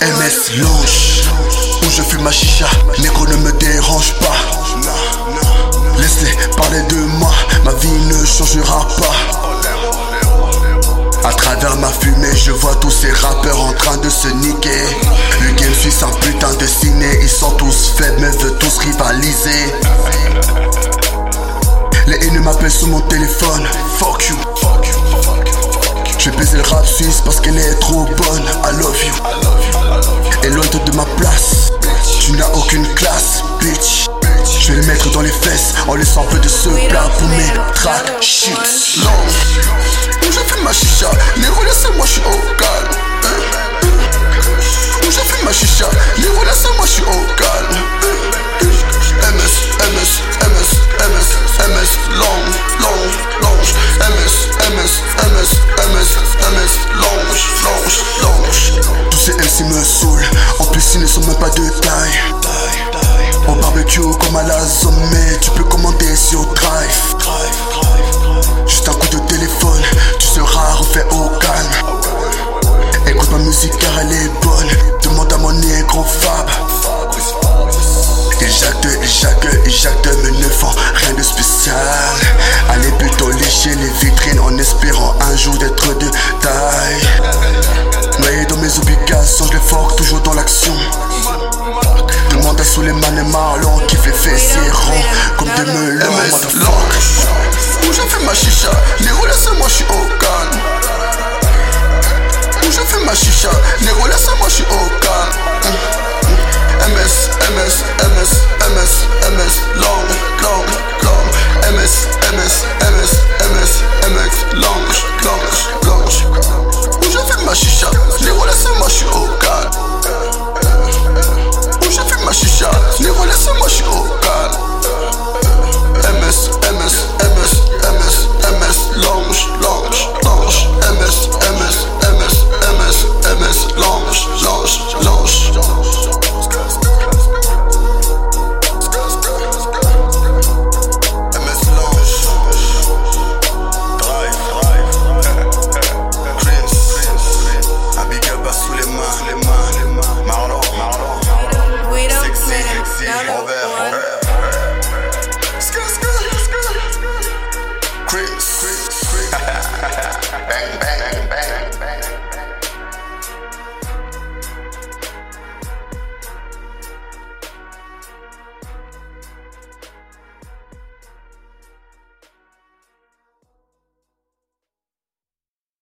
MS Lounge, où je fume ma chicha, négro ne me dérange pas. Laisse-les parler de moi, ma vie ne changera pas. À travers ma fumée, je vois tous ces rappeurs en train de se niquer. Le game suit un putain de ciné, ils sont tous faibles mais veulent tous rivaliser. Les haineux m'appellent sur mon téléphone, fuck you. Rap parce qu'elle est trop bonne, I love you. Éloigne-toi de ma place, tu n'as aucune classe, bitch. Je vais le mettre dans les fesses en laissant un peu de ce plat pour mes tracks. Shit. Où je fume ma chicha, les laissez-moi, en plus ils ne sont même pas de taille. Au barbecue comme à la zombie, tu peux commander sur Drive. Juste un coup de téléphone, tu seras refait au calme. Écoute ma musique car elle est bonne, demande à mon négro Fab. Il jacte, il jacte, il jacte, mais ne font rien de spécial. Allez plutôt lécher les vitrines en espérant un jour d'être de Long, où je fais ma chicha, Néro laisse-moi,